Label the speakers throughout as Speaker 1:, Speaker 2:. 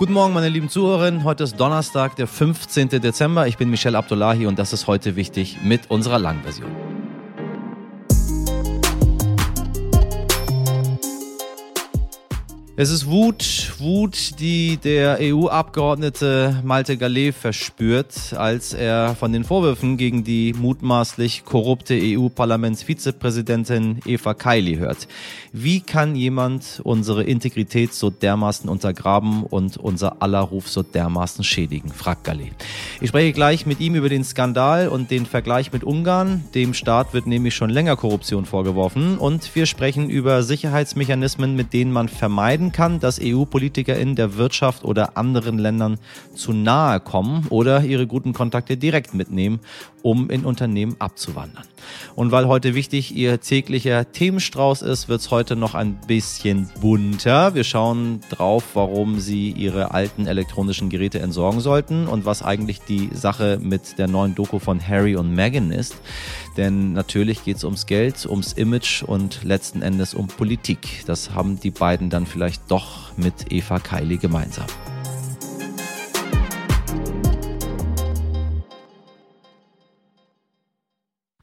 Speaker 1: Guten Morgen, meine lieben Zuhörerinnen. Heute ist Donnerstag, der 15. Dezember. Ich bin Michelle Abdullahi und das ist heute wichtig mit unserer Langversion. Es ist Wut, Wut, die der EU-Abgeordnete Malte Gallet verspürt, als er von den Vorwürfen gegen die mutmaßlich korrupte EU-Parlamentsvizepräsidentin Eva Kaili hört. Wie kann jemand unsere Integrität so dermaßen untergraben und unser aller Ruf so dermaßen schädigen, fragt Gallet. Ich spreche gleich mit ihm über den Skandal und den Vergleich mit Ungarn. Dem Staat wird nämlich schon länger Korruption vorgeworfen und wir sprechen über Sicherheitsmechanismen, mit denen man vermeiden kann, dass EU-PolitikerInnen der Wirtschaft oder anderen Ländern zu nahe kommen oder ihre guten Kontakte direkt mitnehmen, um in Unternehmen abzuwandern. Und weil heute wichtig Ihr täglicher Themenstrauß ist, wird es heute noch ein bisschen bunter. Wir schauen drauf, warum Sie Ihre alten elektronischen Geräte entsorgen sollten und was eigentlich die Sache mit der neuen Doku von Harry und Meghan ist. Denn natürlich geht es ums Geld, ums Image und letzten Endes um Politik. Das haben die beiden dann vielleicht doch mit Eva Kaili gemeinsam.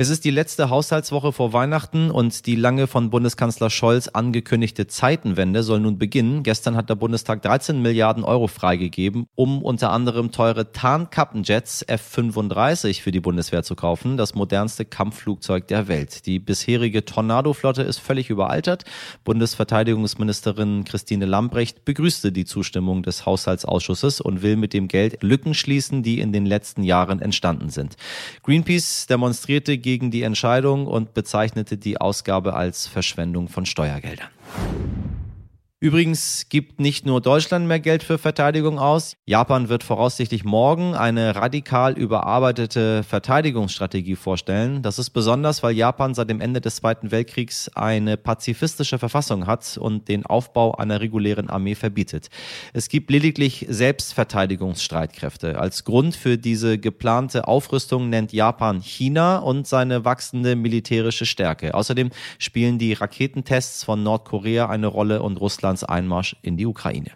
Speaker 1: Es ist die letzte Haushaltswoche vor Weihnachten und die lange von Bundeskanzler Scholz angekündigte Zeitenwende soll nun beginnen. Gestern hat der Bundestag 13 Milliarden Euro freigegeben, um unter anderem teure Tarnkappenjets F-35 für die Bundeswehr zu kaufen, das modernste Kampfflugzeug der Welt. Die bisherige Tornado-Flotte ist völlig überaltert. Bundesverteidigungsministerin Christine Lambrecht begrüßte die Zustimmung des Haushaltsausschusses und will mit dem Geld Lücken schließen, die in den letzten Jahren entstanden sind. Greenpeace demonstrierte gegen die Entscheidung und bezeichnete die Ausgabe als Verschwendung von Steuergeldern. Übrigens gibt nicht nur Deutschland mehr Geld für Verteidigung aus. Japan wird voraussichtlich morgen eine radikal überarbeitete Verteidigungsstrategie vorstellen. Das ist besonders, weil Japan seit dem Ende des Zweiten Weltkriegs eine pazifistische Verfassung hat und den Aufbau einer regulären Armee verbietet. Es gibt lediglich Selbstverteidigungsstreitkräfte. Als Grund für diese geplante Aufrüstung nennt Japan China und seine wachsende militärische Stärke. Außerdem spielen die Raketentests von Nordkorea eine Rolle und Russland Russlands Einmarsch in die Ukraine.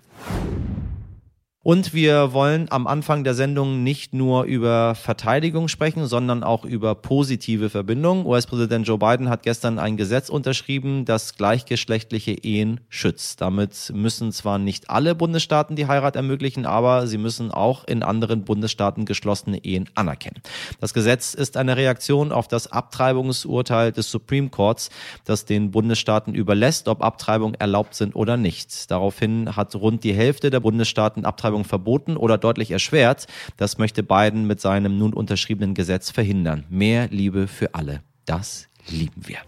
Speaker 1: Und wir wollen am Anfang der Sendung nicht nur über Verteidigung sprechen, sondern auch über positive Verbindungen. US-Präsident Joe Biden hat gestern ein Gesetz unterschrieben, das gleichgeschlechtliche Ehen schützt. Damit müssen zwar nicht alle Bundesstaaten die Heirat ermöglichen, aber sie müssen auch in anderen Bundesstaaten geschlossene Ehen anerkennen. Das Gesetz ist eine Reaktion auf das Abtreibungsurteil des Supreme Courts, das den Bundesstaaten überlässt, ob Abtreibungen erlaubt sind oder nicht. Daraufhin hat rund die Hälfte der Bundesstaaten Abtreibung Abtreibung verboten oder deutlich erschwert. Das möchte Biden mit seinem nun unterschriebenen Gesetz verhindern. Mehr Liebe für alle. Das lieben wir.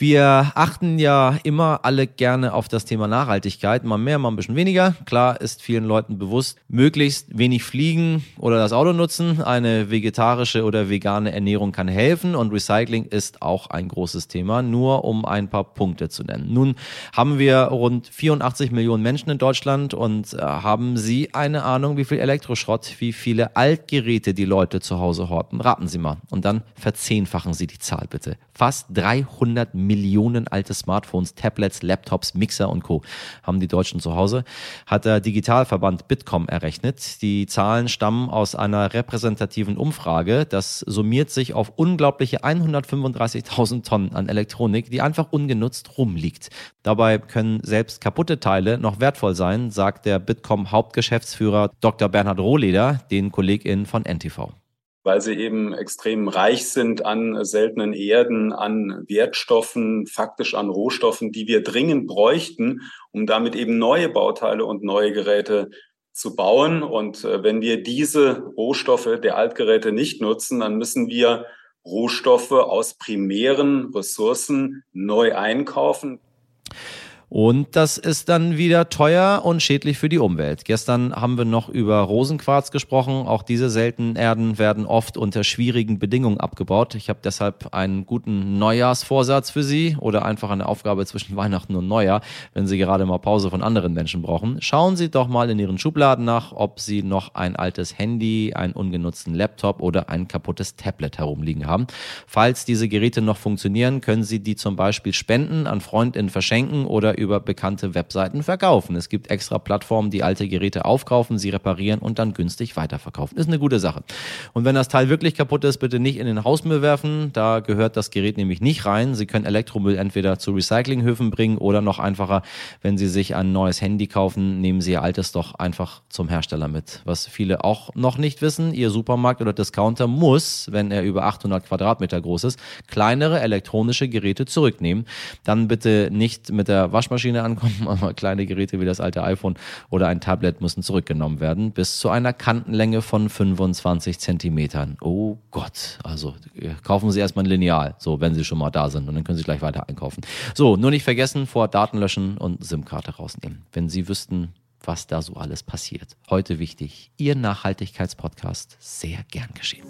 Speaker 1: Wir achten ja immer alle gerne auf das Thema Nachhaltigkeit, mal mehr, mal ein bisschen weniger. Klar ist vielen Leuten bewusst, möglichst wenig fliegen oder das Auto nutzen. Eine vegetarische oder vegane Ernährung kann helfen und Recycling ist auch ein großes Thema, nur um ein paar Punkte zu nennen. Nun haben wir rund 84 Millionen Menschen in Deutschland und äh, haben Sie eine Ahnung, wie viel Elektroschrott, wie viele Altgeräte die Leute zu Hause horten? Raten Sie mal. Und dann verzehnfachen Sie die Zahl bitte. Fast 300 Millionen alte Smartphones, Tablets, Laptops, Mixer und Co. haben die Deutschen zu Hause, hat der Digitalverband Bitkom errechnet. Die Zahlen stammen aus einer repräsentativen Umfrage. Das summiert sich auf unglaubliche 135.000 Tonnen an Elektronik, die einfach ungenutzt rumliegt. Dabei können selbst kaputte Teile noch wertvoll sein, sagt der Bitkom Hauptgeschäftsführer Dr. Bernhard Rohleder den KollegInnen von NTV
Speaker 2: weil sie eben extrem reich sind an seltenen Erden, an Wertstoffen, faktisch an Rohstoffen, die wir dringend bräuchten, um damit eben neue Bauteile und neue Geräte zu bauen. Und äh, wenn wir diese Rohstoffe der Altgeräte nicht nutzen, dann müssen wir Rohstoffe aus primären Ressourcen neu einkaufen.
Speaker 1: Und das ist dann wieder teuer und schädlich für die Umwelt. Gestern haben wir noch über Rosenquarz gesprochen. Auch diese seltenen Erden werden oft unter schwierigen Bedingungen abgebaut. Ich habe deshalb einen guten Neujahrsvorsatz für Sie oder einfach eine Aufgabe zwischen Weihnachten und Neujahr, wenn Sie gerade mal Pause von anderen Menschen brauchen. Schauen Sie doch mal in Ihren Schubladen nach, ob Sie noch ein altes Handy, einen ungenutzten Laptop oder ein kaputtes Tablet herumliegen haben. Falls diese Geräte noch funktionieren, können Sie die zum Beispiel spenden, an Freundinnen verschenken oder über bekannte Webseiten verkaufen. Es gibt extra Plattformen, die alte Geräte aufkaufen, sie reparieren und dann günstig weiterverkaufen. Ist eine gute Sache. Und wenn das Teil wirklich kaputt ist, bitte nicht in den Hausmüll werfen. Da gehört das Gerät nämlich nicht rein. Sie können Elektromüll entweder zu Recyclinghöfen bringen oder noch einfacher, wenn Sie sich ein neues Handy kaufen, nehmen Sie Ihr altes doch einfach zum Hersteller mit. Was viele auch noch nicht wissen, Ihr Supermarkt oder Discounter muss, wenn er über 800 Quadratmeter groß ist, kleinere elektronische Geräte zurücknehmen. Dann bitte nicht mit der Waschmaschine Waschmaschine ankommen, aber kleine Geräte wie das alte iPhone oder ein Tablet müssen zurückgenommen werden, bis zu einer Kantenlänge von 25 Zentimetern. Oh Gott, also äh, kaufen Sie erstmal ein Lineal, so wenn Sie schon mal da sind und dann können Sie gleich weiter einkaufen. So, nur nicht vergessen, vor Daten löschen und SIM-Karte rausnehmen. Wenn Sie wüssten, was da so alles passiert. Heute wichtig, Ihr Nachhaltigkeitspodcast, sehr gern geschehen.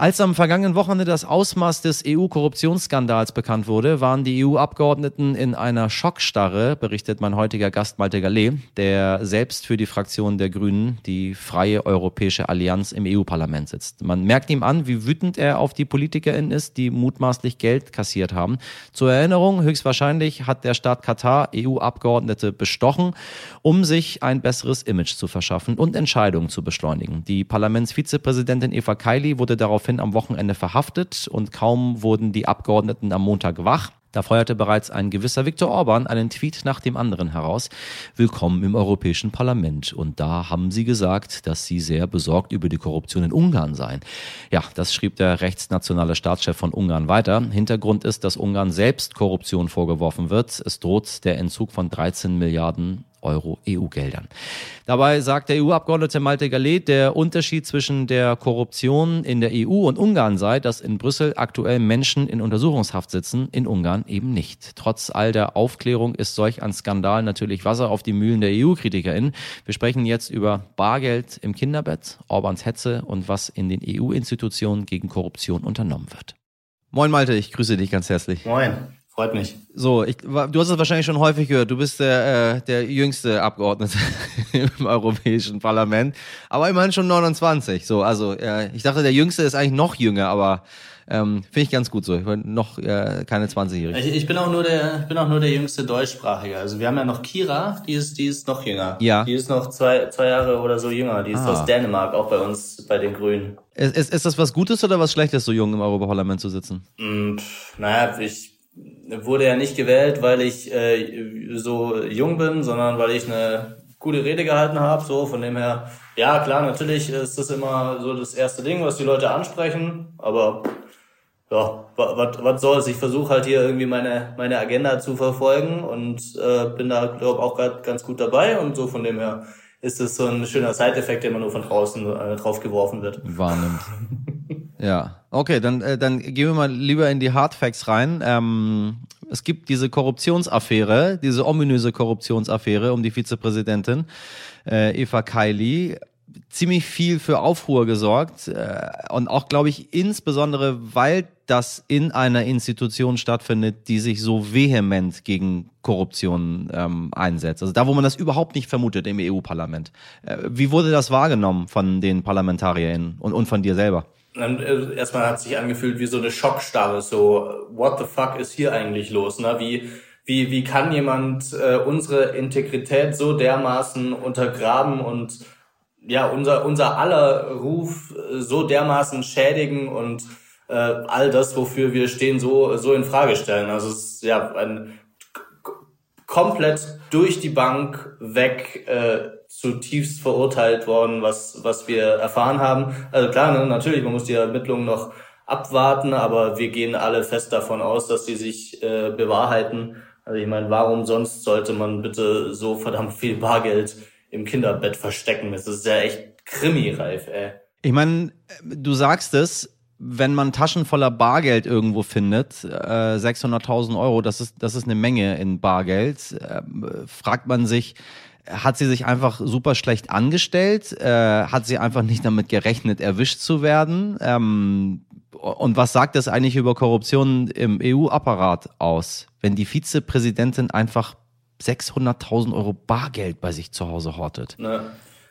Speaker 1: Als am vergangenen Wochenende das Ausmaß des EU-Korruptionsskandals bekannt wurde, waren die EU-Abgeordneten in einer Schockstarre, berichtet mein heutiger Gast Malte Gallet, der selbst für die Fraktion der Grünen, die Freie Europäische Allianz im EU-Parlament sitzt. Man merkt ihm an, wie wütend er auf die PolitikerInnen ist, die mutmaßlich Geld kassiert haben. Zur Erinnerung, höchstwahrscheinlich hat der Staat Katar EU-Abgeordnete bestochen, um sich ein besseres Image zu verschaffen und Entscheidungen zu beschleunigen. Die Parlamentsvizepräsidentin Eva Kaili wurde darauf daraufhin am Wochenende verhaftet und kaum wurden die Abgeordneten am Montag wach. Da feuerte bereits ein gewisser Viktor Orban einen Tweet nach dem anderen heraus. Willkommen im Europäischen Parlament. Und da haben sie gesagt, dass sie sehr besorgt über die Korruption in Ungarn seien. Ja, das schrieb der rechtsnationale Staatschef von Ungarn weiter. Hintergrund ist, dass Ungarn selbst Korruption vorgeworfen wird. Es droht der Entzug von 13 Milliarden Euro EU-Geldern. Dabei sagt der EU-Abgeordnete Malte Gallet, der Unterschied zwischen der Korruption in der EU und Ungarn sei, dass in Brüssel aktuell Menschen in Untersuchungshaft sitzen, in Ungarn eben nicht. Trotz all der Aufklärung ist solch ein Skandal natürlich Wasser auf die Mühlen der EU-KritikerInnen. Wir sprechen jetzt über Bargeld im Kinderbett, Orbans Hetze und was in den EU-Institutionen gegen Korruption unternommen wird. Moin Malte, ich grüße dich ganz herzlich.
Speaker 3: Moin. Freut mich.
Speaker 1: So, ich, du hast es wahrscheinlich schon häufig gehört. Du bist der, äh, der jüngste Abgeordnete im Europäischen Parlament, aber immerhin schon 29. So, also äh, ich dachte, der Jüngste ist eigentlich noch jünger, aber ähm, finde ich ganz gut so. Ich bin noch äh, keine 20-Jährige.
Speaker 3: Ich, ich, bin auch nur der, bin auch nur der jüngste Deutschsprachige. Also wir haben ja noch Kira, die ist, die ist noch jünger. Ja. Die ist noch zwei, zwei Jahre oder so jünger. Die ist ah. aus Dänemark, auch bei uns, bei den Grünen.
Speaker 1: Ist, ist, ist das was Gutes oder was Schlechtes, so jung im Europaparlament zu sitzen?
Speaker 3: Mm, pff, naja, ich wurde ja nicht gewählt, weil ich äh, so jung bin, sondern weil ich eine gute Rede gehalten habe. So von dem her, ja klar, natürlich ist das immer so das erste Ding, was die Leute ansprechen, aber ja, was soll's? Ich versuche halt hier irgendwie meine meine Agenda zu verfolgen und äh, bin da glaube auch grad ganz gut dabei und so von dem her ist es so ein schöner Side-Effekt, der immer nur von draußen äh, drauf geworfen wird.
Speaker 1: Wahrnimmt. Ja, okay, dann, äh, dann gehen wir mal lieber in die Hardfacts rein. Ähm, es gibt diese Korruptionsaffäre, diese ominöse Korruptionsaffäre um die Vizepräsidentin äh, Eva Kaili ziemlich viel für Aufruhr gesorgt äh, und auch, glaube ich, insbesondere, weil das in einer Institution stattfindet, die sich so vehement gegen Korruption ähm, einsetzt. Also da, wo man das überhaupt nicht vermutet im EU-Parlament. Äh, wie wurde das wahrgenommen von den ParlamentarierInnen und, und von dir selber?
Speaker 3: Dann äh, erstmal hat sich angefühlt wie so eine Schockstarre, so what the fuck ist hier eigentlich los, ne? Wie wie wie kann jemand äh, unsere Integrität so dermaßen untergraben und ja unser unser aller Ruf äh, so dermaßen schädigen und äh, all das, wofür wir stehen, so so in Frage stellen. Also es ist ja ein komplett durch die Bank weg äh, zutiefst verurteilt worden, was, was wir erfahren haben. Also klar, ne, natürlich, man muss die Ermittlungen noch abwarten, aber wir gehen alle fest davon aus, dass sie sich äh, bewahrheiten. Also ich meine, warum sonst sollte man bitte so verdammt viel Bargeld im Kinderbett verstecken? Das ist ja echt krimireif, ey.
Speaker 1: Ich meine, du sagst es, wenn man Taschen voller Bargeld irgendwo findet, äh, 600.000 Euro, das ist, das ist eine Menge in Bargeld, äh, fragt man sich, hat sie sich einfach super schlecht angestellt? Äh, hat sie einfach nicht damit gerechnet, erwischt zu werden? Ähm, und was sagt das eigentlich über Korruption im EU-Apparat aus, wenn die Vizepräsidentin einfach 600.000 Euro Bargeld bei sich zu Hause hortet?
Speaker 3: Ne.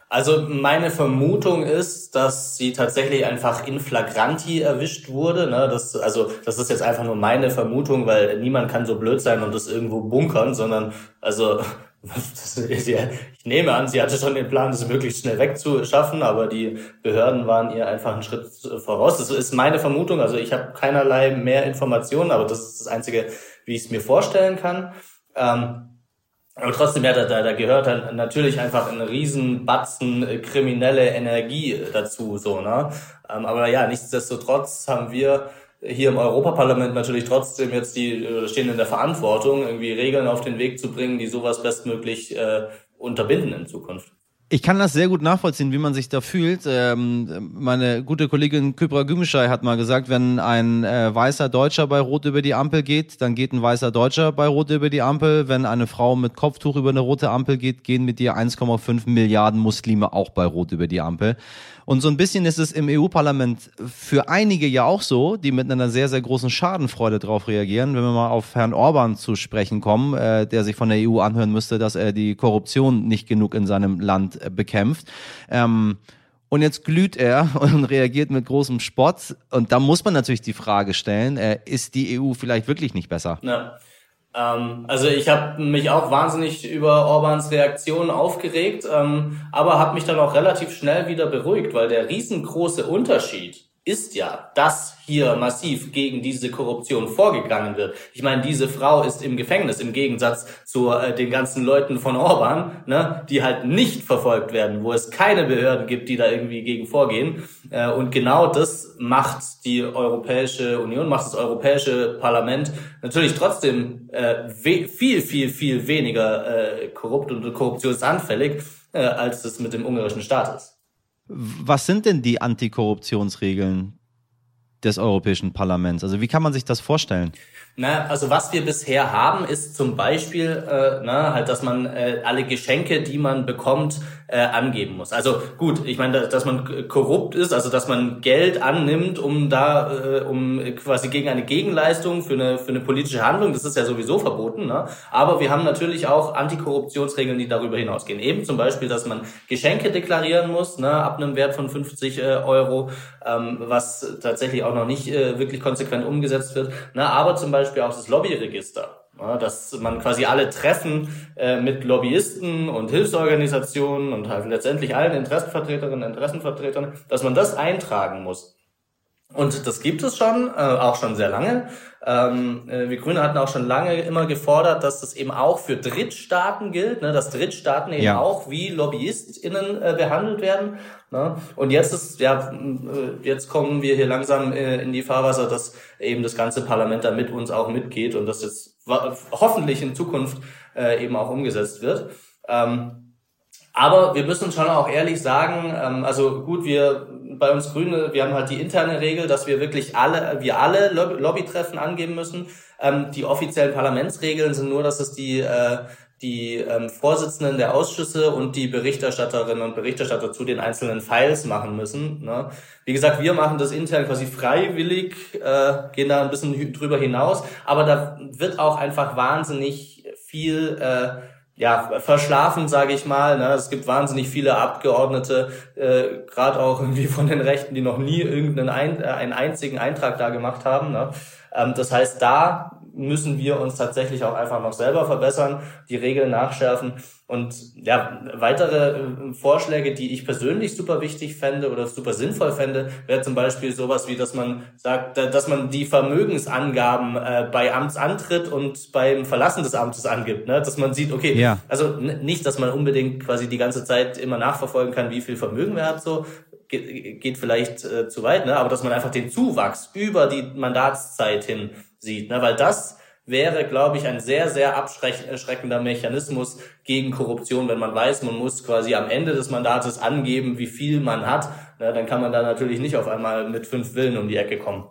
Speaker 3: Also meine Vermutung ist, dass sie tatsächlich einfach in flagranti erwischt wurde. Ne? Das, also das ist jetzt einfach nur meine Vermutung, weil niemand kann so blöd sein und das irgendwo bunkern, sondern also ich nehme an, sie hatte schon den Plan, das möglichst schnell wegzuschaffen, aber die Behörden waren ihr einfach einen Schritt voraus. Das ist meine Vermutung. Also ich habe keinerlei mehr Informationen, aber das ist das Einzige, wie ich es mir vorstellen kann. Ähm, aber trotzdem, ja, da, da, gehört dann natürlich einfach ein Riesenbatzen äh, kriminelle Energie dazu, so, ne? Ähm, aber ja, nichtsdestotrotz haben wir hier im Europaparlament natürlich trotzdem jetzt die äh, stehen in der Verantwortung, irgendwie Regeln auf den Weg zu bringen, die sowas bestmöglich äh, unterbinden in Zukunft.
Speaker 1: Ich kann das sehr gut nachvollziehen, wie man sich da fühlt. Ähm, meine gute Kollegin Kybra Gümüşay hat mal gesagt, wenn ein äh, weißer Deutscher bei Rot über die Ampel geht, dann geht ein weißer Deutscher bei Rot über die Ampel. Wenn eine Frau mit Kopftuch über eine rote Ampel geht, gehen mit ihr 1,5 Milliarden Muslime auch bei Rot über die Ampel. Und so ein bisschen ist es im EU-Parlament für einige ja auch so, die mit einer sehr, sehr großen Schadenfreude darauf reagieren. Wenn wir mal auf Herrn Orban zu sprechen kommen, äh, der sich von der EU anhören müsste, dass er die Korruption nicht genug in seinem Land äh, bekämpft. Ähm, und jetzt glüht er und reagiert mit großem Spott. Und da muss man natürlich die Frage stellen, äh, ist die EU vielleicht wirklich nicht besser?
Speaker 3: Ja. Ähm, also ich habe mich auch wahnsinnig über Orbans Reaktion aufgeregt, ähm, aber habe mich dann auch relativ schnell wieder beruhigt, weil der riesengroße Unterschied ist ja, dass hier massiv gegen diese Korruption vorgegangen wird. Ich meine, diese Frau ist im Gefängnis im Gegensatz zu äh, den ganzen Leuten von Orban, ne, die halt nicht verfolgt werden, wo es keine Behörden gibt, die da irgendwie gegen vorgehen. Äh, und genau das macht die Europäische Union, macht das Europäische Parlament natürlich trotzdem äh, viel, viel, viel weniger äh, korrupt und korruptionsanfällig, äh, als es mit dem ungarischen Staat ist.
Speaker 1: Was sind denn die Antikorruptionsregeln des Europäischen Parlaments? Also wie kann man sich das vorstellen?
Speaker 3: Na, also was wir bisher haben, ist zum Beispiel, äh, na, halt, dass man äh, alle Geschenke, die man bekommt, äh, angeben muss. Also gut, ich meine, dass man korrupt ist, also dass man Geld annimmt, um da, äh, um quasi gegen eine Gegenleistung für eine für eine politische Handlung, das ist ja sowieso verboten. Ne? Aber wir haben natürlich auch Antikorruptionsregeln, die darüber hinausgehen. Eben zum Beispiel, dass man Geschenke deklarieren muss, ne, ab einem Wert von 50 äh, Euro, ähm, was tatsächlich auch noch nicht äh, wirklich konsequent umgesetzt wird. Ne? Aber zum Beispiel Beispiel auch das Lobbyregister. Ja, dass man quasi alle Treffen äh, mit Lobbyisten und Hilfsorganisationen und halt letztendlich allen Interessenvertreterinnen und Interessenvertretern, dass man das eintragen muss. Und das gibt es schon, äh, auch schon sehr lange. Ähm, äh, wir Grüne hatten auch schon lange immer gefordert, dass das eben auch für Drittstaaten gilt, ne, dass Drittstaaten eben ja. auch wie LobbyistInnen äh, behandelt werden. Ne? Und jetzt ist, ja, äh, jetzt kommen wir hier langsam äh, in die Fahrwasser, dass eben das ganze Parlament da mit uns auch mitgeht und das jetzt hoffentlich in Zukunft äh, eben auch umgesetzt wird. Ähm, aber wir müssen schon auch ehrlich sagen, ähm, also gut, wir bei uns Grüne, wir haben halt die interne Regel, dass wir wirklich alle, wir alle Lobbytreffen angeben müssen. Ähm, die offiziellen Parlamentsregeln sind nur, dass es die äh, die ähm, Vorsitzenden der Ausschüsse und die Berichterstatterinnen und Berichterstatter zu den einzelnen Files machen müssen. Ne? Wie gesagt, wir machen das intern quasi freiwillig, äh, gehen da ein bisschen drüber hinaus, aber da wird auch einfach wahnsinnig viel äh, ja, verschlafen, sage ich mal. Ne? Es gibt wahnsinnig viele Abgeordnete, äh, gerade auch irgendwie von den Rechten, die noch nie irgendeinen ein, äh, einen einzigen Eintrag da gemacht haben. Ne? Ähm, das heißt, da müssen wir uns tatsächlich auch einfach noch selber verbessern, die Regeln nachschärfen. Und ja, weitere äh, Vorschläge, die ich persönlich super wichtig fände oder super sinnvoll fände, wäre zum Beispiel sowas wie, dass man sagt, dass man die Vermögensangaben äh, bei Amtsantritt und beim Verlassen des Amtes angibt. Ne? Dass man sieht, okay, ja. also nicht, dass man unbedingt quasi die ganze Zeit immer nachverfolgen kann, wie viel Vermögen wer hat, so, geht vielleicht äh, zu weit, ne? aber dass man einfach den Zuwachs über die Mandatszeit hin sieht, ne? weil das wäre, glaube ich, ein sehr, sehr abschreckender Mechanismus gegen Korruption, wenn man weiß, man muss quasi am Ende des Mandates angeben, wie viel man hat na, dann kann man da natürlich nicht auf einmal mit fünf Willen um die Ecke kommen.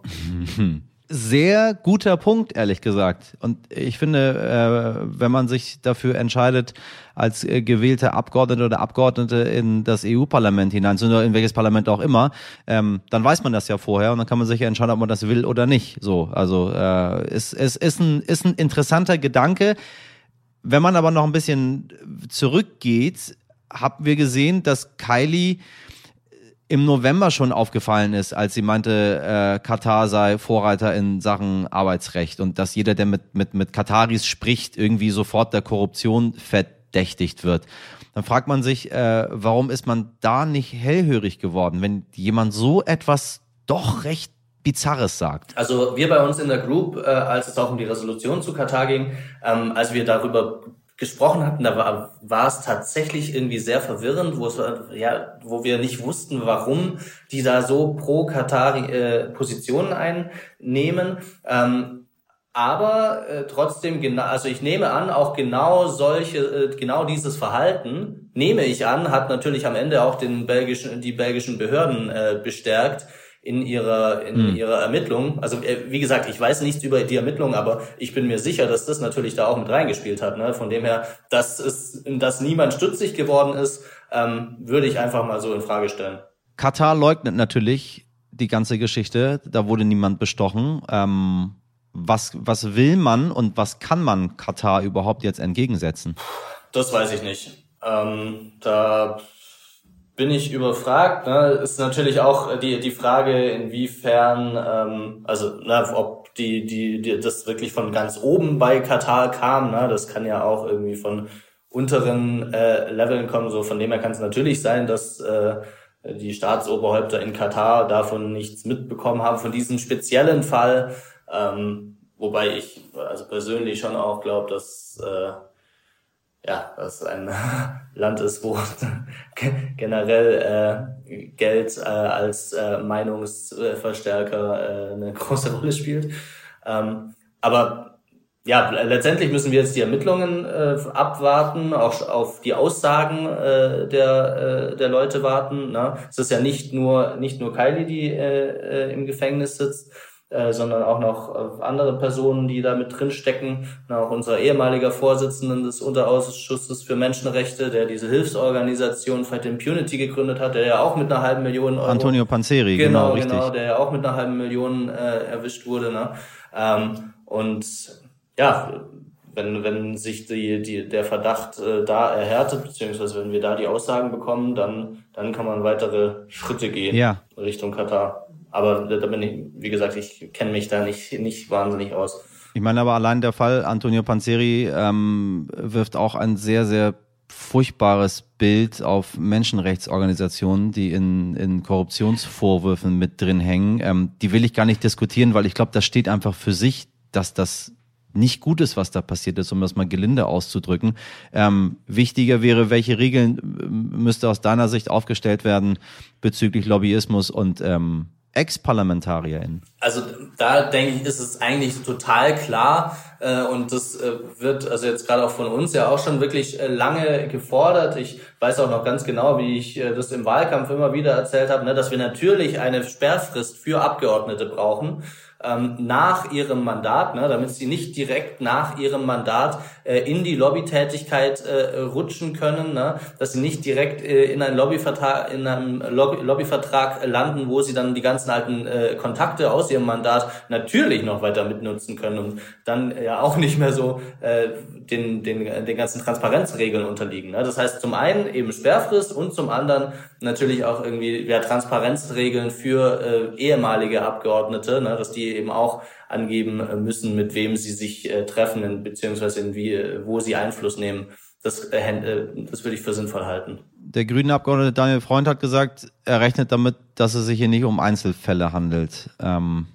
Speaker 1: Sehr guter Punkt, ehrlich gesagt. Und ich finde, äh, wenn man sich dafür entscheidet, als äh, gewählter Abgeordneter oder Abgeordnete in das EU-Parlament hinein, oder in welches Parlament auch immer, ähm, dann weiß man das ja vorher und dann kann man sich ja entscheiden, ob man das will oder nicht. So, also äh, es, es ist, ein, ist ein interessanter Gedanke. Wenn man aber noch ein bisschen zurückgeht, haben wir gesehen, dass Kylie im November schon aufgefallen ist, als sie meinte, äh, Katar sei Vorreiter in Sachen Arbeitsrecht und dass jeder, der mit, mit, mit Kataris spricht, irgendwie sofort der Korruption verdächtigt wird. Dann fragt man sich, äh, warum ist man da nicht hellhörig geworden, wenn jemand so etwas doch recht Bizarres sagt.
Speaker 3: Also wir bei uns in der Group, äh, als es auch um die Resolution zu Katar ging, ähm, als wir darüber gesprochen hatten, da war, war es tatsächlich irgendwie sehr verwirrend, wo es ja, wo wir nicht wussten, warum die da so pro Katar äh, Positionen einnehmen. Ähm, aber äh, trotzdem genau, also ich nehme an, auch genau solche, äh, genau dieses Verhalten nehme ich an, hat natürlich am Ende auch den belgischen, die belgischen Behörden äh, bestärkt, in ihrer in mhm. ihrer Ermittlung. Also äh, wie gesagt, ich weiß nichts über die Ermittlung, aber ich bin mir sicher, dass das natürlich da auch mit reingespielt hat. Ne? Von dem her, dass es, dass niemand stützig geworden ist, ähm, würde ich einfach mal so in Frage stellen.
Speaker 1: Katar leugnet natürlich die ganze Geschichte. Da wurde niemand bestochen. Ähm, was was will man und was kann man Katar überhaupt jetzt entgegensetzen?
Speaker 3: Das weiß ich nicht. Ähm, da bin ich überfragt. Ne? Ist natürlich auch die, die Frage, inwiefern, ähm, also na, ob die, die, die das wirklich von ganz oben bei Katar kam. Ne? Das kann ja auch irgendwie von unteren äh, Leveln kommen. So von dem her kann es natürlich sein, dass äh, die Staatsoberhäupter in Katar davon nichts mitbekommen haben, von diesem speziellen Fall. Ähm, wobei ich also persönlich schon auch glaube, dass äh, ja, das ein Land ist, wo generell äh, Geld äh, als äh, Meinungsverstärker äh, eine große Rolle spielt. Ähm, aber ja, letztendlich müssen wir jetzt die Ermittlungen äh, abwarten, auch auf die Aussagen äh, der, äh, der Leute warten. Ne? Es ist ja nicht nur nicht nur Kylie, die äh, äh, im Gefängnis sitzt, äh, sondern auch noch äh, andere Personen, die da mit drinstecken. Auch unser ehemaliger Vorsitzender des Unterausschusses für Menschenrechte, der diese Hilfsorganisation Fight Impunity gegründet hat, der ja auch mit einer halben Million Euro...
Speaker 1: Antonio Panzeri,
Speaker 3: genau, genau, richtig. genau der ja auch mit einer halben Million äh, erwischt wurde. Ne? Ähm, und ja, wenn, wenn sich die, die, der Verdacht äh, da erhärtet, beziehungsweise wenn wir da die Aussagen bekommen, dann, dann kann man weitere Schritte gehen
Speaker 1: ja.
Speaker 3: Richtung Katar. Aber da bin ich, wie gesagt, ich kenne mich da nicht, nicht wahnsinnig aus.
Speaker 1: Ich meine aber allein der Fall Antonio Panzeri ähm, wirft auch ein sehr, sehr furchtbares Bild auf Menschenrechtsorganisationen, die in, in Korruptionsvorwürfen mit drin hängen. Ähm, die will ich gar nicht diskutieren, weil ich glaube, das steht einfach für sich, dass das nicht gut ist, was da passiert ist, um das mal gelinde auszudrücken. Ähm, wichtiger wäre, welche Regeln äh, müsste aus deiner Sicht aufgestellt werden bezüglich Lobbyismus und ähm, Ex-ParlamentarierInnen?
Speaker 3: Also da denke ich, ist es eigentlich total klar äh, und das äh, wird also jetzt gerade auch von uns ja auch schon wirklich äh, lange gefordert. Ich weiß auch noch ganz genau, wie ich äh, das im Wahlkampf immer wieder erzählt habe, ne, dass wir natürlich eine Sperrfrist für Abgeordnete brauchen ähm, nach ihrem Mandat, ne, damit sie nicht direkt nach ihrem Mandat äh, in die Lobbytätigkeit äh, rutschen können, ne, dass sie nicht direkt äh, in einen Lobbyvertrag, in einem Lobby Lobbyvertrag landen, wo sie dann die ganzen alten äh, Kontakte aus ihrem Mandat natürlich noch weiter mitnutzen können und dann ja auch nicht mehr so äh, den, den, den ganzen Transparenzregeln unterliegen. Ne? Das heißt, zum einen eben Sperrfrist und zum anderen natürlich auch irgendwie ja, Transparenzregeln für äh, ehemalige Abgeordnete, ne? dass die eben auch angeben äh, müssen, mit wem sie sich äh, treffen, beziehungsweise in wie, wo sie Einfluss nehmen. Das, äh, äh, das würde ich für sinnvoll halten.
Speaker 1: Der grüne Abgeordnete Daniel Freund hat gesagt, er rechnet damit, dass es sich hier nicht um Einzelfälle handelt. Ähm,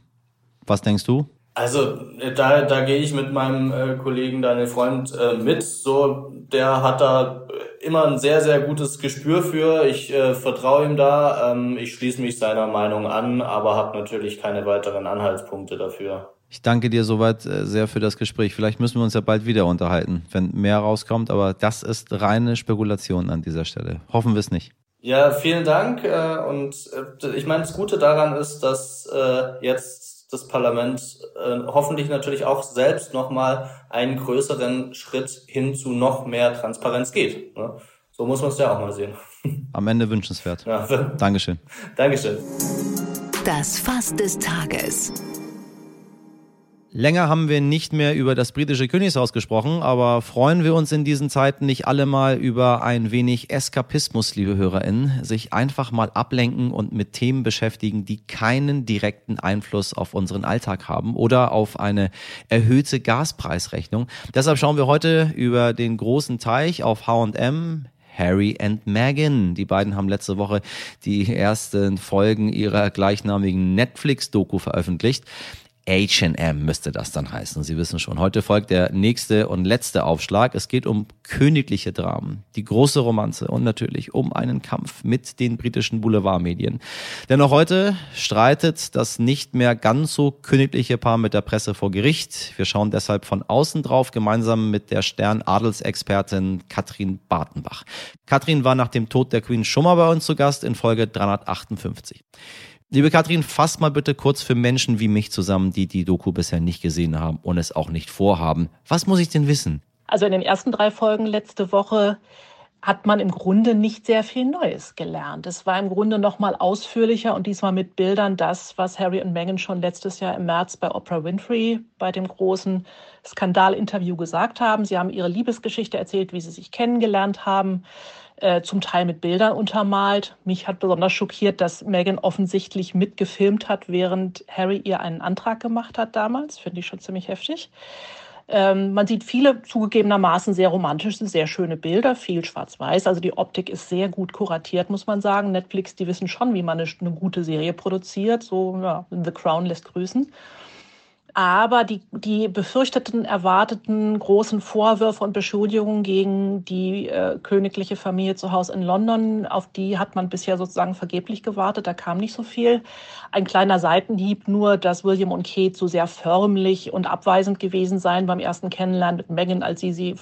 Speaker 1: was denkst du?
Speaker 3: Also äh, da, da gehe ich mit meinem äh, Kollegen Daniel Freund äh, mit. So, der hat da immer ein sehr, sehr gutes Gespür für. Ich äh, vertraue ihm da. Ähm, ich schließe mich seiner Meinung an, aber habe natürlich keine weiteren Anhaltspunkte dafür.
Speaker 1: Ich danke dir soweit äh, sehr für das Gespräch. Vielleicht müssen wir uns ja bald wieder unterhalten, wenn mehr rauskommt, aber das ist reine Spekulation an dieser Stelle. Hoffen wir es nicht.
Speaker 3: Ja, vielen Dank. Äh, und äh, ich meine, das Gute daran ist, dass äh, jetzt das Parlament hoffentlich natürlich auch selbst nochmal einen größeren Schritt hin zu noch mehr Transparenz geht. Ne? So muss man es ja auch mal sehen.
Speaker 1: Am Ende wünschenswert. Ja. Dankeschön.
Speaker 3: Dankeschön.
Speaker 4: Das Fass des Tages.
Speaker 1: Länger haben wir nicht mehr über das britische Königshaus gesprochen, aber freuen wir uns in diesen Zeiten nicht alle mal über ein wenig Eskapismus, liebe HörerInnen, sich einfach mal ablenken und mit Themen beschäftigen, die keinen direkten Einfluss auf unseren Alltag haben oder auf eine erhöhte Gaspreisrechnung. Deshalb schauen wir heute über den großen Teich auf H&M, Harry and Meghan. Die beiden haben letzte Woche die ersten Folgen ihrer gleichnamigen Netflix-Doku veröffentlicht. HM müsste das dann heißen. Sie wissen schon, heute folgt der nächste und letzte Aufschlag. Es geht um königliche Dramen, die große Romanze und natürlich um einen Kampf mit den britischen Boulevardmedien. Denn auch heute streitet das nicht mehr ganz so königliche Paar mit der Presse vor Gericht. Wir schauen deshalb von außen drauf, gemeinsam mit der Stern-Adelsexpertin Katrin Bartenbach. Katrin war nach dem Tod der Queen schon mal bei uns zu Gast in Folge 358. Liebe Katrin, fass mal bitte kurz für Menschen wie mich zusammen, die die Doku bisher nicht gesehen haben und es auch nicht vorhaben. Was muss ich denn wissen?
Speaker 5: Also in den ersten drei Folgen letzte Woche hat man im Grunde nicht sehr viel Neues gelernt. Es war im Grunde noch mal ausführlicher und diesmal mit Bildern das, was Harry und Meghan schon letztes Jahr im März bei Oprah Winfrey bei dem großen Skandalinterview gesagt haben. Sie haben ihre Liebesgeschichte erzählt, wie sie sich kennengelernt haben äh, zum Teil mit Bildern untermalt. Mich hat besonders schockiert, dass Meghan offensichtlich mitgefilmt hat, während Harry ihr einen Antrag gemacht hat damals. Finde ich schon ziemlich heftig. Ähm, man sieht viele zugegebenermaßen sehr romantische, sehr schöne Bilder, viel schwarz-weiß. Also die Optik ist sehr gut kuratiert, muss man sagen. Netflix, die wissen schon, wie man eine, eine gute Serie produziert. So, ja, The Crown lässt grüßen. Aber die, die befürchteten, erwarteten großen Vorwürfe und Beschuldigungen gegen die äh, königliche Familie zu Hause in London, auf die hat man bisher sozusagen vergeblich gewartet. Da kam nicht so viel. Ein kleiner Seitenhieb nur, dass William und Kate so sehr förmlich und abweisend gewesen seien beim ersten Kennenlernen mit Meghan, als sie sie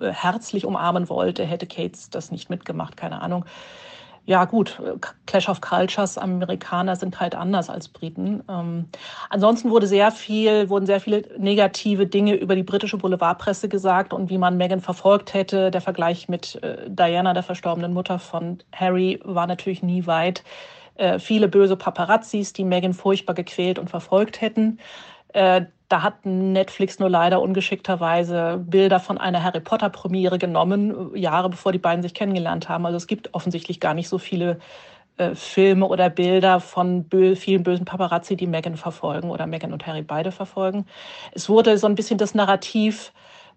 Speaker 5: äh, herzlich umarmen wollte, hätte Kate das nicht mitgemacht, keine Ahnung ja gut, Clash of Cultures, Amerikaner sind halt anders als Briten. Ähm, ansonsten wurde sehr viel, wurden sehr viele negative Dinge über die britische Boulevardpresse gesagt und wie man Meghan verfolgt hätte. Der Vergleich mit äh, Diana, der verstorbenen Mutter von Harry, war natürlich nie weit. Äh, viele böse Paparazzis, die Meghan furchtbar gequält und verfolgt hätten. Äh, da hat Netflix nur leider ungeschickterweise Bilder von einer Harry Potter Premiere genommen, Jahre bevor die beiden sich kennengelernt haben. Also es gibt offensichtlich gar nicht so viele äh, Filme oder Bilder von bö vielen bösen Paparazzi, die Meghan verfolgen oder Meghan und Harry beide verfolgen. Es wurde so ein bisschen das Narrativ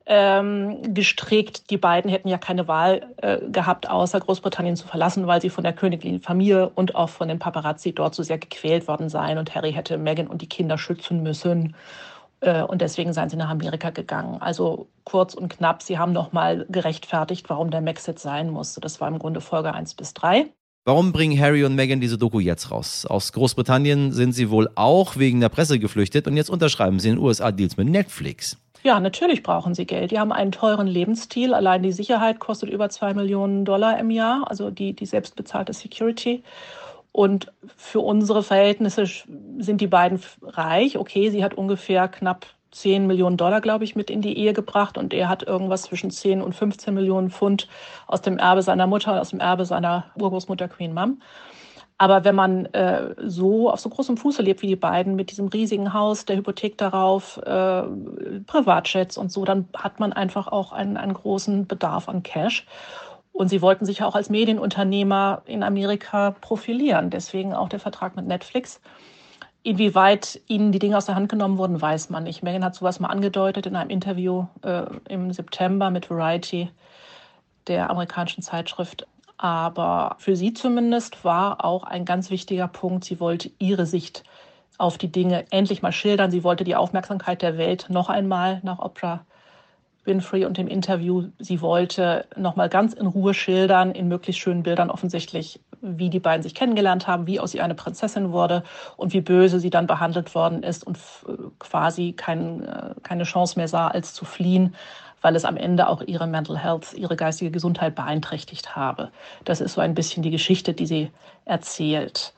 Speaker 5: ähm, gestrickt. Die beiden hätten ja keine Wahl äh, gehabt, außer Großbritannien zu verlassen, weil sie von der königlichen Familie und auch von den Paparazzi dort so sehr gequält worden seien. Und Harry hätte Meghan und die Kinder schützen müssen. Äh, und deswegen seien sie nach Amerika gegangen. Also kurz und knapp, sie haben nochmal gerechtfertigt, warum der Maxit sein musste. Das war im Grunde Folge 1 bis 3.
Speaker 1: Warum bringen Harry und Meghan diese Doku jetzt raus? Aus Großbritannien sind sie wohl auch wegen der Presse geflüchtet und jetzt unterschreiben sie in den USA Deals mit Netflix.
Speaker 5: Ja, natürlich brauchen sie Geld. Die haben einen teuren Lebensstil. Allein die Sicherheit kostet über zwei Millionen Dollar im Jahr, also die, die selbstbezahlte Security. Und für unsere Verhältnisse sind die beiden reich. Okay, sie hat ungefähr knapp 10 Millionen Dollar, glaube ich, mit in die Ehe gebracht und er hat irgendwas zwischen 10 und 15 Millionen Pfund aus dem Erbe seiner Mutter, aus dem Erbe seiner Urgroßmutter Queen Mum. Aber wenn man äh, so auf so großem Fuße lebt wie die beiden, mit diesem riesigen Haus, der Hypothek darauf, äh, Privatjets und so, dann hat man einfach auch einen, einen großen Bedarf an Cash. Und sie wollten sich auch als Medienunternehmer in Amerika profilieren. Deswegen auch der Vertrag mit Netflix. Inwieweit ihnen die Dinge aus der Hand genommen wurden, weiß man nicht. Megan hat sowas mal angedeutet in einem Interview äh, im September mit Variety, der amerikanischen Zeitschrift. Aber für sie zumindest war auch ein ganz wichtiger Punkt, sie wollte ihre Sicht auf die Dinge endlich mal schildern. Sie wollte die Aufmerksamkeit der Welt noch einmal nach Oprah Winfrey und dem Interview, sie wollte nochmal ganz in Ruhe schildern, in möglichst schönen Bildern offensichtlich, wie die beiden sich kennengelernt haben, wie aus ihr eine Prinzessin wurde und wie böse sie dann behandelt worden ist und quasi kein, äh, keine Chance mehr sah, als zu fliehen, weil es am Ende auch ihre Mental Health, ihre geistige Gesundheit beeinträchtigt habe. Das ist so ein bisschen die Geschichte, die sie erzählt.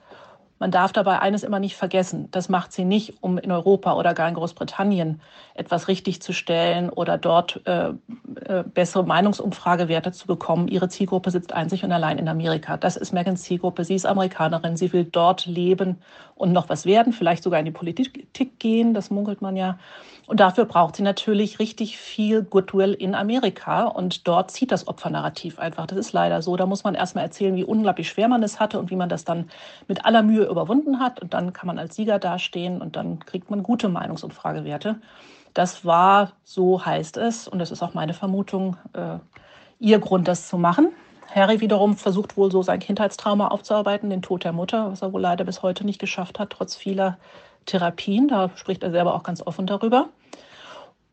Speaker 5: Man darf dabei eines immer nicht vergessen. Das macht sie nicht, um in Europa oder gar in Großbritannien etwas richtig zu stellen oder dort äh, äh, bessere Meinungsumfragewerte zu bekommen. Ihre Zielgruppe sitzt einzig und allein in Amerika. Das ist Megans Zielgruppe. Sie ist Amerikanerin. Sie will dort leben und noch was werden, vielleicht sogar in die Politik gehen. Das munkelt man ja. Und dafür braucht sie natürlich richtig viel Goodwill in Amerika. Und dort zieht das Opfernarrativ einfach. Das ist leider so. Da muss man erstmal erzählen, wie unglaublich schwer man es hatte und wie man das dann mit aller Mühe überwunden hat. Und dann kann man als Sieger dastehen und dann kriegt man gute Meinungsumfragewerte. Das war, so heißt es, und das ist auch meine Vermutung, äh, ihr Grund, das zu machen. Harry wiederum versucht wohl so sein Kindheitstrauma aufzuarbeiten, den Tod der Mutter, was er wohl leider bis heute nicht geschafft hat, trotz vieler Therapien. Da spricht er selber auch ganz offen darüber.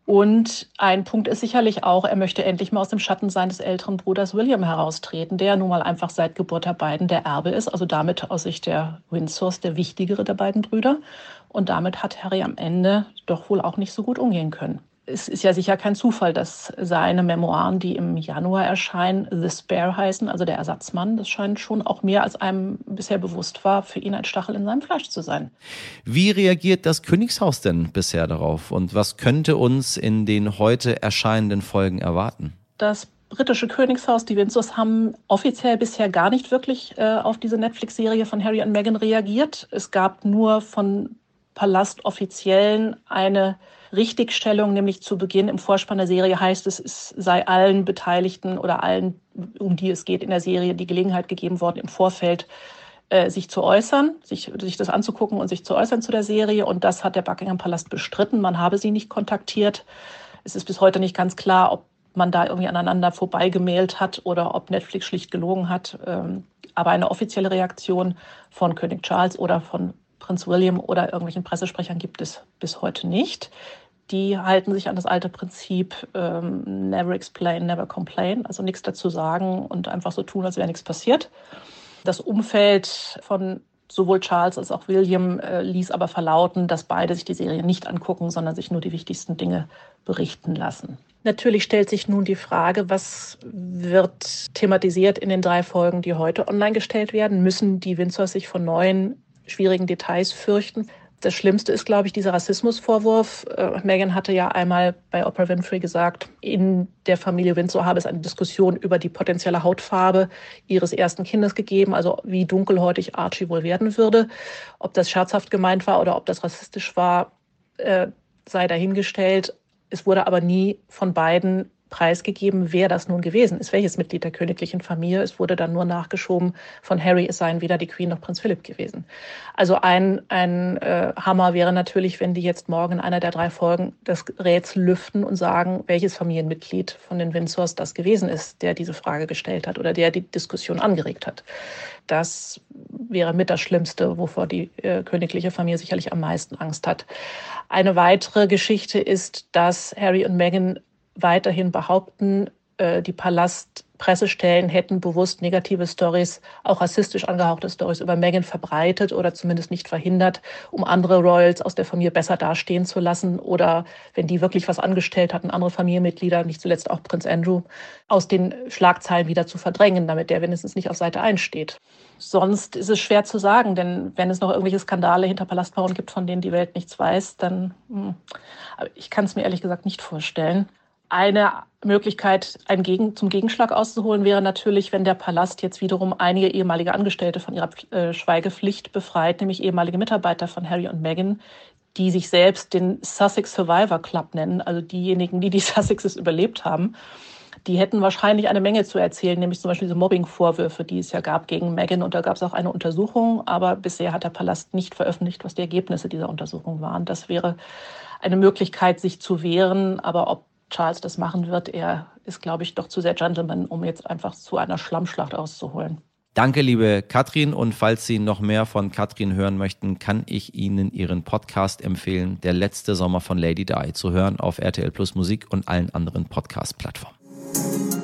Speaker 5: Und ein Punkt ist sicherlich auch, er möchte endlich mal aus dem Schatten seines älteren Bruders William heraustreten, der nun mal einfach seit Geburt der beiden der Erbe ist, also damit aus Sicht der Windsors der wichtigere der beiden Brüder. Und damit hat Harry am Ende doch wohl auch nicht so gut umgehen können es ist ja sicher kein Zufall, dass seine Memoiren, die im Januar erscheinen, The Spare heißen, also der Ersatzmann. Das scheint schon auch mehr als einem bisher bewusst war, für ihn ein Stachel in seinem Fleisch zu sein.
Speaker 1: Wie reagiert das Königshaus denn bisher darauf? Und was könnte uns in den heute erscheinenden Folgen erwarten?
Speaker 5: Das britische Königshaus, die Windsors, haben offiziell bisher gar nicht wirklich äh, auf diese Netflix-Serie von Harry und Meghan reagiert. Es gab nur von Palastoffiziellen eine Richtigstellung, nämlich zu Beginn im Vorspann der Serie heißt es, es sei allen Beteiligten oder allen, um die es geht in der Serie, die Gelegenheit gegeben worden, im Vorfeld äh, sich zu äußern, sich, sich das anzugucken und sich zu äußern zu der Serie. Und das hat der Buckingham Palast bestritten. Man habe sie nicht kontaktiert. Es ist bis heute nicht ganz klar, ob man da irgendwie aneinander vorbeigemailt hat oder ob Netflix schlicht gelogen hat. Ähm, aber eine offizielle Reaktion von König Charles oder von Prinz William oder irgendwelchen Pressesprechern gibt es bis heute nicht die halten sich an das alte Prinzip ähm, never explain, never complain, also nichts dazu sagen und einfach so tun, als wäre nichts passiert. Das Umfeld von sowohl Charles als auch William äh, ließ aber verlauten, dass beide sich die Serie nicht angucken, sondern sich nur die wichtigsten Dinge berichten lassen. Natürlich stellt sich nun die Frage, was wird thematisiert in den drei Folgen, die heute online gestellt werden? Müssen die Windsors sich von neuen schwierigen Details fürchten? Das Schlimmste ist, glaube ich, dieser Rassismusvorwurf. Äh, Megan hatte ja einmal bei Oprah Winfrey gesagt, in der Familie Windsor habe es eine Diskussion über die potenzielle Hautfarbe ihres ersten Kindes gegeben, also wie dunkelhäutig Archie wohl werden würde. Ob das scherzhaft gemeint war oder ob das rassistisch war, äh, sei dahingestellt. Es wurde aber nie von beiden preisgegeben, wer das nun gewesen ist, welches Mitglied der königlichen Familie. Es wurde dann nur nachgeschoben von Harry, es seien weder die Queen noch Prinz Philipp gewesen. Also ein, ein äh, Hammer wäre natürlich, wenn die jetzt morgen in einer der drei Folgen das Rätsel lüften und sagen, welches Familienmitglied von den Windsors das gewesen ist, der diese Frage gestellt hat oder der die Diskussion angeregt hat. Das wäre mit das Schlimmste, wovor die äh, königliche Familie sicherlich am meisten Angst hat. Eine weitere Geschichte ist, dass Harry und Meghan weiterhin behaupten, äh, die Palastpressestellen hätten bewusst negative Stories, auch rassistisch angehauchte Stories über Meghan verbreitet oder zumindest nicht verhindert, um andere Royals aus der Familie besser dastehen zu lassen oder wenn die wirklich was angestellt hatten, andere Familienmitglieder, nicht zuletzt auch Prinz Andrew, aus den Schlagzeilen wieder zu verdrängen, damit der wenigstens nicht auf Seite 1 steht. Sonst ist es schwer zu sagen, denn wenn es noch irgendwelche Skandale hinter Palastmauern gibt, von denen die Welt nichts weiß, dann hm, ich kann es mir ehrlich gesagt nicht vorstellen. Eine Möglichkeit, einen Gegen zum Gegenschlag auszuholen, wäre natürlich, wenn der Palast jetzt wiederum einige ehemalige Angestellte von ihrer äh, Schweigepflicht befreit, nämlich ehemalige Mitarbeiter von Harry und Meghan, die sich selbst den Sussex Survivor Club nennen, also diejenigen, die die Sussexes überlebt haben. Die hätten wahrscheinlich eine Menge zu erzählen, nämlich zum Beispiel diese Mobbing-Vorwürfe, die es ja gab gegen Meghan. Und da gab es auch eine Untersuchung, aber bisher hat der Palast nicht veröffentlicht, was die Ergebnisse dieser Untersuchung waren. Das wäre eine Möglichkeit, sich zu wehren. Aber ob Charles das machen wird. Er ist, glaube ich, doch zu sehr Gentleman, um jetzt einfach zu einer Schlammschlacht auszuholen.
Speaker 1: Danke, liebe Katrin. Und falls Sie noch mehr von Katrin hören möchten, kann ich Ihnen Ihren Podcast empfehlen, Der letzte Sommer von Lady Di, zu hören auf RTL Plus Musik und allen anderen Podcast-Plattformen.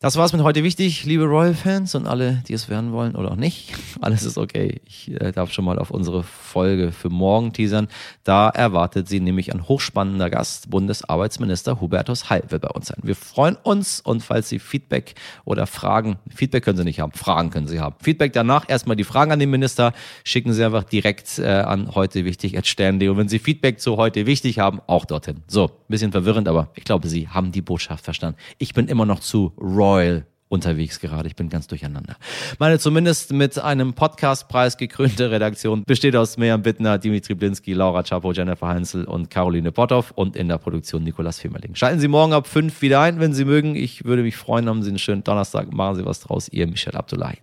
Speaker 1: Das war's mit heute wichtig, liebe Royal-Fans und alle, die es werden wollen oder auch nicht. Alles ist okay. Ich äh, darf schon mal auf unsere Folge für morgen teasern. Da erwartet sie nämlich ein hochspannender Gast. Bundesarbeitsminister Hubertus Heil wird bei uns sein. Wir freuen uns und falls Sie Feedback oder Fragen, Feedback können Sie nicht haben, Fragen können Sie haben. Feedback danach, erstmal die Fragen an den Minister, schicken Sie einfach direkt äh, an heute wichtig Und wenn Sie Feedback zu heute wichtig haben, auch dorthin. So, bisschen verwirrend, aber ich glaube, Sie haben die Botschaft verstanden. Ich bin immer noch zu Roy Royal unterwegs gerade. Ich bin ganz durcheinander. Meine zumindest mit einem Podcastpreis gekrönte Redaktion besteht aus Mejan Bittner, Dimitri Blinski, Laura Chapo, Jennifer Heinzel und Caroline Potthoff und in der Produktion Nikolas Femerling. Schalten Sie morgen ab fünf wieder ein, wenn Sie mögen. Ich würde mich freuen. Haben Sie einen schönen Donnerstag. Machen Sie was draus. Ihr Michel Abdullahi.